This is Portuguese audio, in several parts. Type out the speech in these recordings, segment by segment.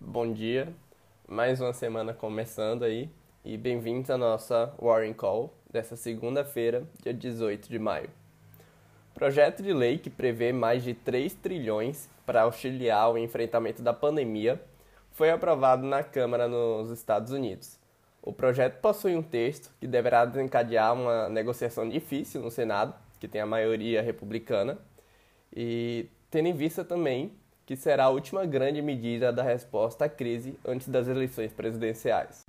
bom dia. Mais uma semana começando aí e bem-vindos à nossa Warren Call dessa segunda-feira, dia 18 de maio. Projeto de lei que prevê mais de 3 trilhões para auxiliar o enfrentamento da pandemia foi aprovado na Câmara nos Estados Unidos. O projeto possui um texto que deverá desencadear uma negociação difícil no Senado, que tem a maioria republicana, e tendo em vista também que será a última grande medida da resposta à crise antes das eleições presidenciais.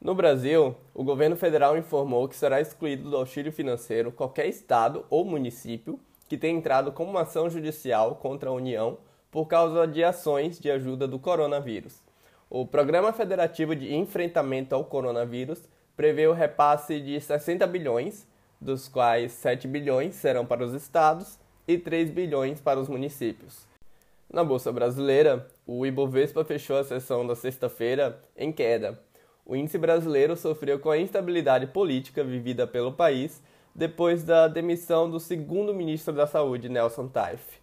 No Brasil, o governo federal informou que será excluído do auxílio financeiro qualquer estado ou município que tenha entrado com uma ação judicial contra a União por causa de ações de ajuda do coronavírus. O Programa Federativo de Enfrentamento ao Coronavírus prevê o repasse de 60 bilhões, dos quais 7 bilhões serão para os estados e 3 bilhões para os municípios. Na Bolsa Brasileira, o Ibovespa fechou a sessão da sexta-feira em queda. O índice brasileiro sofreu com a instabilidade política vivida pelo país depois da demissão do segundo ministro da Saúde, Nelson Taif.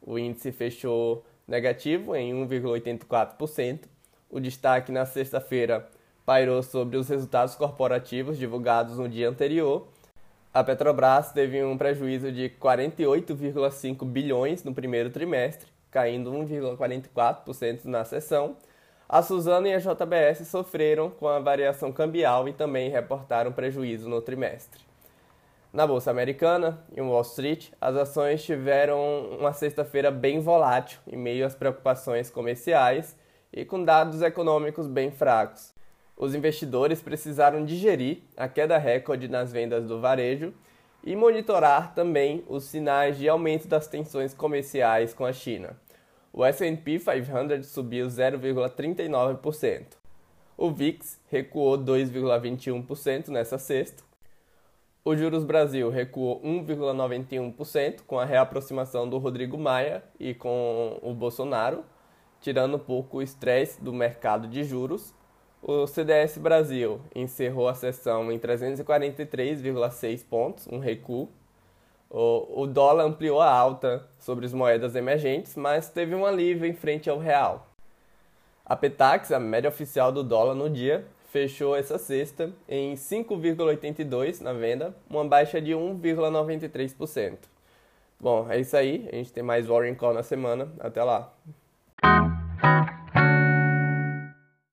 O índice fechou negativo em 1,84%. O destaque na sexta-feira pairou sobre os resultados corporativos divulgados no dia anterior. A Petrobras teve um prejuízo de 48,5 bilhões no primeiro trimestre, caindo 1,44% na sessão. A Suzano e a JBS sofreram com a variação cambial e também reportaram prejuízo no trimestre. Na Bolsa Americana, em Wall Street, as ações tiveram uma sexta-feira bem volátil, em meio às preocupações comerciais e com dados econômicos bem fracos. Os investidores precisaram digerir a queda recorde nas vendas do varejo e monitorar também os sinais de aumento das tensões comerciais com a China. O S&P 500 subiu 0,39%. O VIX recuou 2,21% nessa sexta. O Juros Brasil recuou 1,91% com a reaproximação do Rodrigo Maia e com o Bolsonaro, tirando um pouco o estresse do mercado de juros. O CDS Brasil encerrou a sessão em 343,6 pontos, um recuo o, o dólar ampliou a alta sobre as moedas emergentes, mas teve um alívio em frente ao real. A Petax, a média oficial do dólar no dia, fechou essa sexta em 5,82 na venda, uma baixa de 1,93%. Bom, é isso aí. A gente tem mais Warren Call na semana. Até lá.